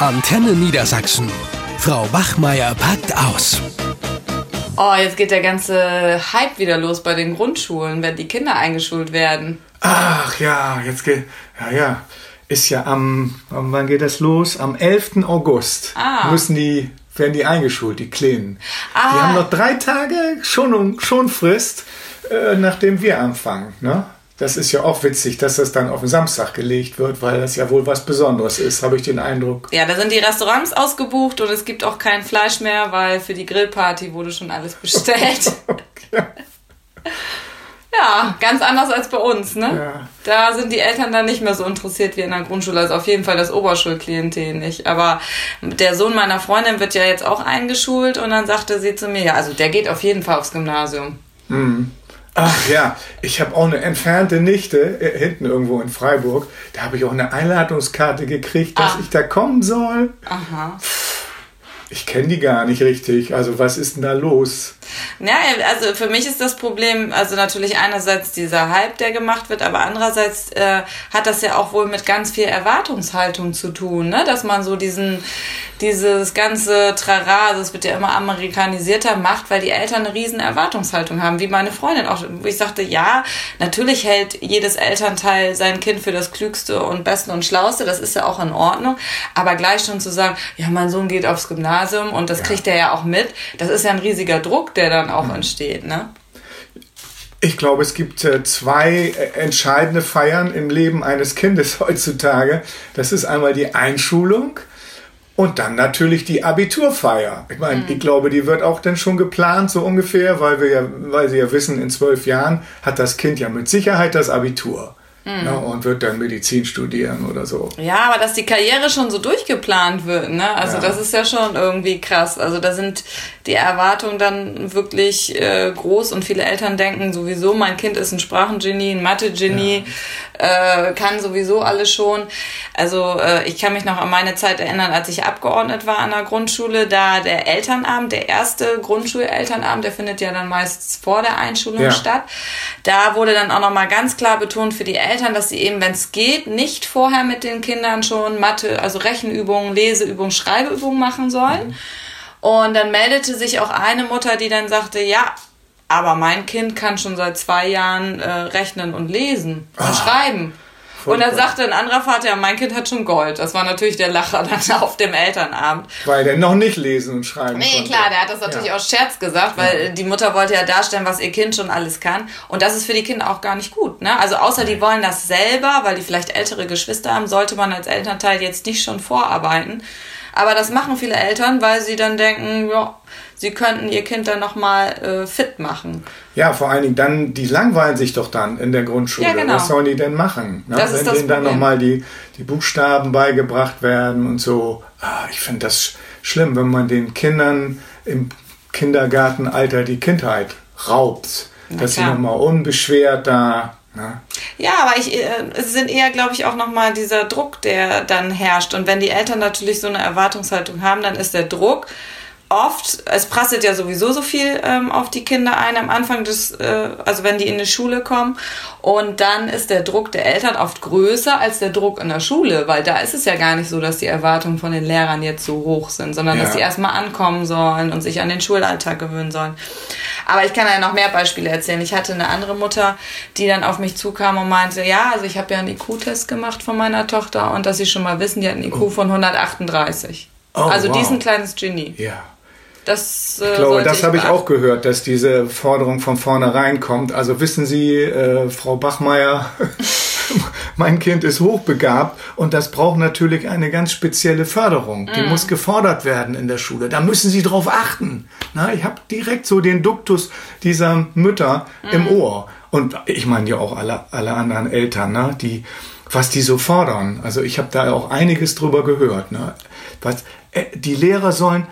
Antenne Niedersachsen. Frau Bachmeier packt aus. Oh, jetzt geht der ganze Hype wieder los bei den Grundschulen, wenn die Kinder eingeschult werden. Ach ja, jetzt geht. Ja, ja. Ist ja am. Wann geht das los? Am 11. August Ah. müssen die, werden die eingeschult, die Kleinen. Ah. Die haben noch drei Tage schon, schon Frist, äh, nachdem wir anfangen. Ne? Das ist ja auch witzig, dass das dann auf den Samstag gelegt wird, weil das ja wohl was Besonderes ist, habe ich den Eindruck. Ja, da sind die Restaurants ausgebucht und es gibt auch kein Fleisch mehr, weil für die Grillparty wurde schon alles bestellt. Ja. ja, ganz anders als bei uns, ne? Ja. Da sind die Eltern dann nicht mehr so interessiert wie in der Grundschule, also auf jeden Fall das Oberschulklientel nicht. Aber der Sohn meiner Freundin wird ja jetzt auch eingeschult und dann sagte sie zu mir, ja, also der geht auf jeden Fall aufs Gymnasium. Ach ja, ich habe auch eine entfernte Nichte äh, hinten irgendwo in Freiburg. Da habe ich auch eine Einladungskarte gekriegt, dass Ah. ich da kommen soll. Aha. Ich kenne die gar nicht richtig. Also was ist denn da los? Ja, also für mich ist das Problem, also natürlich einerseits dieser Hype, der gemacht wird, aber andererseits äh, hat das ja auch wohl mit ganz viel Erwartungshaltung zu tun, ne? dass man so diesen, dieses ganze Trara, also es wird ja immer amerikanisierter macht, weil die Eltern eine riesen Erwartungshaltung haben, wie meine Freundin auch, wo ich sagte, ja, natürlich hält jedes Elternteil sein Kind für das Klügste und Beste und Schlauste, das ist ja auch in Ordnung, aber gleich schon zu sagen, ja, mein Sohn geht aufs Gymnasium und das kriegt er ja auch mit, das ist ja ein riesiger Druck, der dann auch entsteht, ne? Ich glaube, es gibt äh, zwei äh, entscheidende Feiern im Leben eines Kindes heutzutage. Das ist einmal die Einschulung und dann natürlich die Abiturfeier. Ich meine, ich glaube, die wird auch dann schon geplant, so ungefähr, weil wir ja, weil sie ja wissen, in zwölf Jahren hat das Kind ja mit Sicherheit das Abitur. Ne, und wird dann Medizin studieren oder so. Ja, aber dass die Karriere schon so durchgeplant wird, ne? Also Ja. das ist ja schon irgendwie krass. Also da sind die Erwartungen dann wirklich äh, groß und viele Eltern denken sowieso, mein Kind ist ein Sprachengenie, ein Mathe-Genie, äh, kann sowieso alles schon. Also äh, ich kann mich noch an meine Zeit erinnern, als ich Abgeordnet war an der Grundschule, da der Elternabend, der erste Grundschulelternabend, der findet ja dann meistens vor der Einschulung Ja. statt. Da wurde dann auch nochmal ganz klar betont für die Eltern, dass sie eben, wenn es geht, nicht vorher mit den Kindern schon Mathe, also Rechenübungen, Leseübungen, Schreibeübungen machen sollen. Und dann meldete sich auch eine Mutter, die dann sagte, ja, aber mein Kind kann schon seit zwei Jahren äh, rechnen und lesen und schreiben. Und dann sagte ein anderer Vater, ja, mein Kind hat schon Gold. Das war natürlich der Lacher dann auf dem Elternabend. Weil der noch nicht lesen und schreiben Nee, konnte. klar, der hat das natürlich Ja. aus Scherz gesagt, weil die Mutter wollte ja darstellen, was ihr Kind schon alles kann. Und das ist für die Kinder auch gar nicht gut. Ne? Also außer die wollen das selber, weil die vielleicht ältere Geschwister haben, sollte man als Elternteil jetzt nicht schon vorarbeiten. Aber das machen viele Eltern, weil sie dann denken, ja, sie könnten ihr Kind dann nochmal äh, fit machen. Ja, vor allen Dingen dann, die langweilen sich doch dann in der Grundschule. Ja, genau. Was sollen die denn machen? Ne? Das ist Wenn das denen dann nochmal die, die Buchstaben beigebracht werden und so. Ah, ich finde das sch- schlimm, wenn man den Kindern im Kindergartenalter die Kindheit raubt. dass sie nochmal unbeschwert da. Ne? Ja, aber ich, äh, es sind eher, glaube ich, auch nochmal dieser Druck, der dann herrscht. Und wenn die Eltern natürlich so eine Erwartungshaltung haben, dann ist der Druck oft, es prasselt ja sowieso so viel ähm, auf die Kinder ein am Anfang des, äh, also wenn die in die Schule kommen. Und dann ist der Druck der Eltern oft größer als der Druck in der Schule, weil da ist es ja gar nicht so, dass die Erwartungen von den Lehrern jetzt so hoch sind, sondern Ja. dass die erstmal ankommen sollen und sich an den Schulalltag gewöhnen sollen. Aber ich kann ja noch mehr Beispiele erzählen. Ich hatte eine andere Mutter, die dann auf mich zukam und meinte, ja, also ich habe ja einen IQ-Test gemacht von meiner Tochter und dass sie schon mal wissen, die hat einen IQ von 138. Oh, also die wow. ist ein kleines Genie. Ja. Das, äh, Ich glaube, das habe ich auch gehört, dass diese Forderung von vornherein kommt. Also wissen Sie, äh, Frau Bachmeier, mein Kind ist hochbegabt und das braucht natürlich eine ganz spezielle Förderung. Die muss gefordert werden in der Schule. Da müssen Sie drauf achten. Na, ich habe direkt so den Duktus dieser Mütter im Mhm. Ohr. Und ich meine ja auch alle, alle anderen Eltern, ne, die, was die so fordern. Also ich habe da auch einiges drüber gehört. Ne? Was, äh, die Lehrer sollen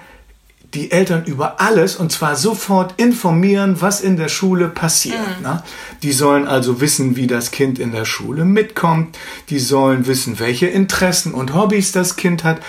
die Eltern über alles und zwar sofort informieren, was in der Schule passiert. Ne? Die sollen also wissen, wie das Kind in der Schule mitkommt. Die sollen wissen, welche Interessen und Hobbys das Kind hat.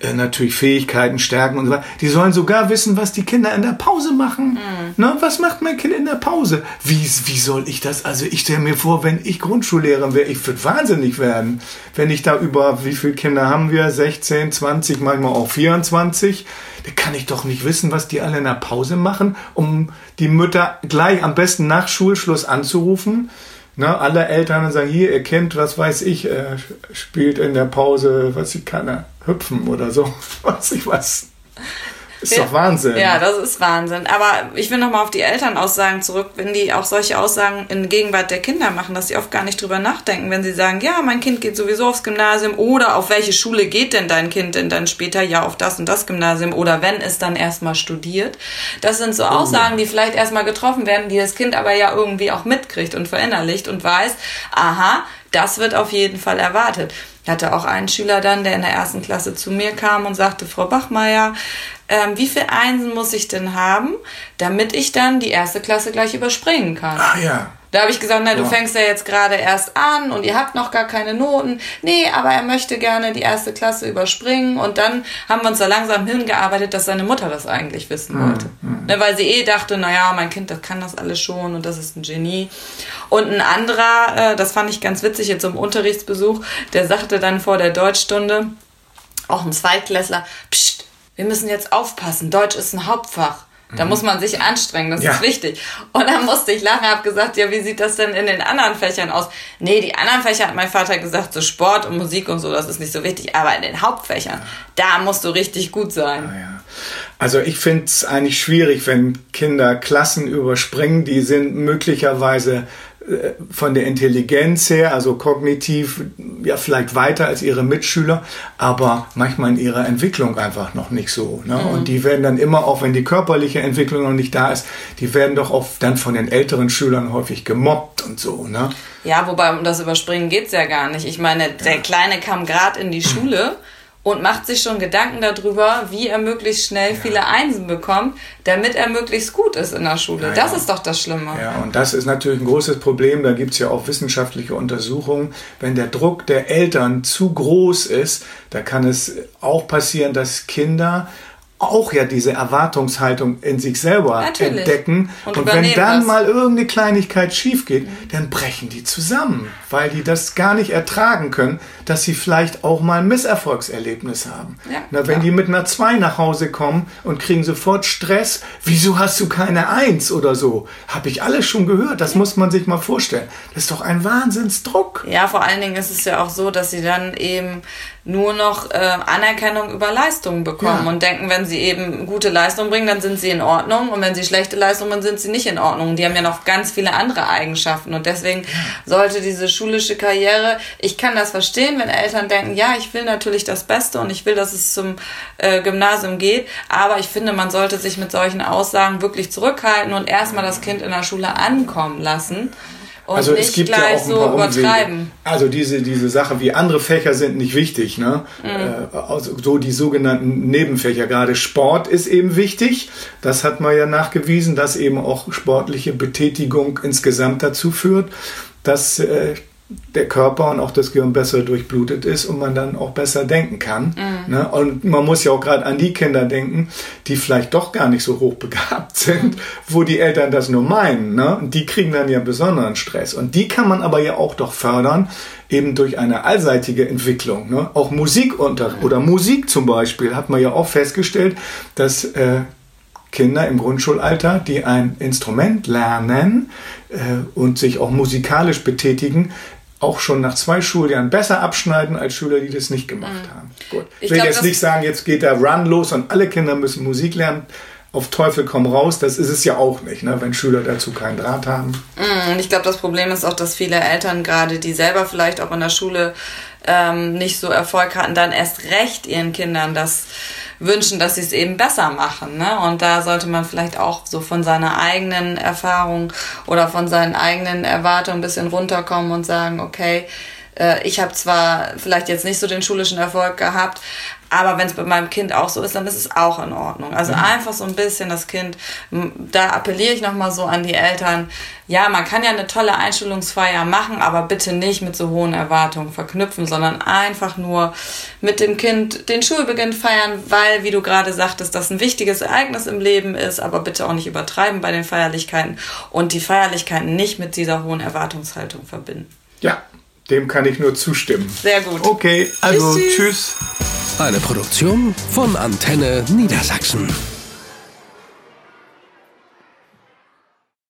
äh, natürlich Fähigkeiten stärken und so weiter. Die sollen sogar wissen, was die Kinder in der Pause machen. Mhm. Na, was macht mein Kind in der Pause? Wie, wie soll ich das? Also ich stelle mir vor, wenn ich Grundschullehrer wäre, ich würde wahnsinnig werden. Wenn ich da über, wie viele Kinder haben wir? 16, 20, manchmal auch 24 da kann ich doch nicht wissen, was die alle in der Pause machen, um die Mütter gleich am besten nach Schulschluss anzurufen. Ne, alle Eltern sagen, hier, ihr Kind, was weiß ich, äh, spielt in der Pause, was ich kann, hüpfen oder so, weiß ich was. Ist doch Wahnsinn. Ja, das ist Wahnsinn. Aber ich will nochmal auf die Elternaussagen zurück, wenn die auch solche Aussagen in Gegenwart der Kinder machen, dass sie oft gar nicht drüber nachdenken, wenn sie sagen, ja, mein Kind geht sowieso aufs Gymnasium oder auf welche Schule geht denn dein Kind denn dann später? Ja, auf das und das Gymnasium oder wenn es dann erstmal studiert. Das sind so oh Aussagen, die vielleicht erstmal getroffen werden, die das Kind aber ja irgendwie auch mitkriegt und verinnerlicht und weiß, aha, das wird auf jeden Fall erwartet. Ich hatte auch einen Schüler dann, der in der ersten Klasse zu mir kam und sagte, Frau Bachmeier, ähm, wie viel Einsen muss ich denn haben, damit ich dann die erste Klasse gleich überspringen kann? Ah ja. Da habe ich gesagt, na, du ja. fängst ja jetzt gerade erst an und ihr habt noch gar keine Noten. Nee, aber er möchte gerne die erste Klasse überspringen. Und dann haben wir uns da langsam hingearbeitet, dass seine Mutter das eigentlich wissen mhm. wollte. Mhm. Ne, weil sie eh dachte, naja, mein Kind, das kann das alles schon und das ist ein Genie. Und ein anderer, äh, das fand ich ganz witzig jetzt im Unterrichtsbesuch, der sagte dann vor der Deutschstunde, auch ein Zweitklässler, pst, wir müssen jetzt aufpassen, Deutsch ist ein Hauptfach. Da muss man sich anstrengen, das ja. ist wichtig. Und dann musste ich lachen, habe gesagt, ja, wie sieht das denn in den anderen Fächern aus? Nee, die anderen Fächer hat mein Vater gesagt, so Sport und Musik und so, das ist nicht so wichtig. Aber in den Hauptfächern, da musst du richtig gut sein. Ja, ja. Also ich finde es eigentlich schwierig, wenn Kinder Klassen überspringen, die sind möglicherweise äh, von der Intelligenz her, also kognitiv, ja, vielleicht weiter als ihre Mitschüler, aber manchmal in ihrer Entwicklung einfach noch nicht so. Ne? Mhm. Und die werden dann immer, auch wenn die körperliche Entwicklung noch nicht da ist, die werden doch auch dann von den älteren Schülern häufig gemobbt und so. Ne? Ja, wobei um das Überspringen geht's ja gar nicht. Ich meine, der Kleine kam gerade in die Schule und macht sich schon Gedanken darüber, wie er möglichst schnell ja. viele Einsen bekommt, damit er möglichst gut ist in der Schule. Ja, das ja. ist doch das Schlimme. Ja, und das ist natürlich ein großes Problem. Da gibt es ja auch wissenschaftliche Untersuchungen. Wenn der Druck der Eltern zu groß ist, da kann es auch passieren, dass Kinder auch ja diese Erwartungshaltung in sich selber Natürlich. entdecken. Und, und wenn dann das. mal irgendeine Kleinigkeit schief geht, mhm. dann brechen die zusammen, weil die das gar nicht ertragen können, dass sie vielleicht auch mal ein Misserfolgserlebnis haben. Ja, Na, wenn die mit einer 2 nach Hause kommen und kriegen sofort Stress, wieso hast du keine 1 oder so? Habe ich alles schon gehört, das ja. muss man sich mal vorstellen. Das ist doch ein Wahnsinnsdruck. Ja, vor allen Dingen ist es ja auch so, dass sie dann eben nur noch äh, Anerkennung über Leistungen bekommen ja. und denken, wenn sie eben gute Leistung bringen, dann sind sie in Ordnung. Und wenn sie schlechte Leistungen bringen, sind sie nicht in Ordnung. Die haben ja noch ganz viele andere Eigenschaften. Und deswegen sollte diese schulische Karriere, ich kann das verstehen, wenn Eltern denken, ja, ich will natürlich das Beste und ich will, dass es zum äh, Gymnasium geht, aber ich finde, man sollte sich mit solchen Aussagen wirklich zurückhalten und erstmal das Kind in der Schule ankommen lassen und also es gibt ja auch ein so paar Umwege. Also diese, diese Sache, wie andere Fächer sind nicht wichtig. Ne? Mhm. Äh, also so die sogenannten Nebenfächer. Gerade Sport ist eben wichtig. Das hat man ja nachgewiesen, dass eben auch sportliche Betätigung insgesamt dazu führt, dass äh, der Körper und auch das Gehirn besser durchblutet ist und man dann auch besser denken kann. Mhm. Ne? Und man muss ja auch gerade an die Kinder denken, die vielleicht doch gar nicht so hochbegabt sind, wo die Eltern das nur meinen. Ne? Und die kriegen dann ja besonderen Stress. Und die kann man aber ja auch doch fördern, eben durch eine allseitige Entwicklung. Ne? Auch Musikunterricht mhm. oder Musik zum Beispiel hat man ja auch festgestellt, dass äh, Kinder im Grundschulalter, die ein Instrument lernen äh, und sich auch musikalisch betätigen, auch schon nach zwei Schuljahren besser abschneiden als Schüler, die das nicht gemacht mhm. haben. Gut. Ich, ich will glaub, jetzt nicht sagen, jetzt geht der Run los und alle Kinder müssen Musik lernen. Auf Teufel komm raus, das ist es ja auch nicht, ne, wenn Schüler dazu keinen Draht haben. Mhm, und ich glaube, das Problem ist auch, dass viele Eltern gerade, die selber vielleicht auch in der Schule ähm, nicht so Erfolg hatten, dann erst recht ihren Kindern das wünschen, dass sie es eben besser machen. Ne? Und da sollte man vielleicht auch so von seiner eigenen Erfahrung oder von seinen eigenen Erwartungen ein bisschen runterkommen und sagen, okay, ich habe zwar vielleicht jetzt nicht so den schulischen Erfolg gehabt, Aber wenn es bei meinem Kind auch so ist, dann ist es auch in Ordnung. Also mhm. einfach so ein bisschen das Kind, da appelliere ich nochmal so an die Eltern, ja, man kann ja eine tolle Einstellungsfeier machen, aber bitte nicht mit so hohen Erwartungen verknüpfen, sondern einfach nur mit dem Kind den Schulbeginn feiern, weil, wie du gerade sagtest, das ein wichtiges Ereignis im Leben ist, aber bitte auch nicht übertreiben bei den Feierlichkeiten und die Feierlichkeiten nicht mit dieser hohen Erwartungshaltung verbinden. Ja, dem kann ich nur zustimmen. Sehr gut. Okay, also tschüss. tschüss. Eine Produktion von Antenne Niedersachsen.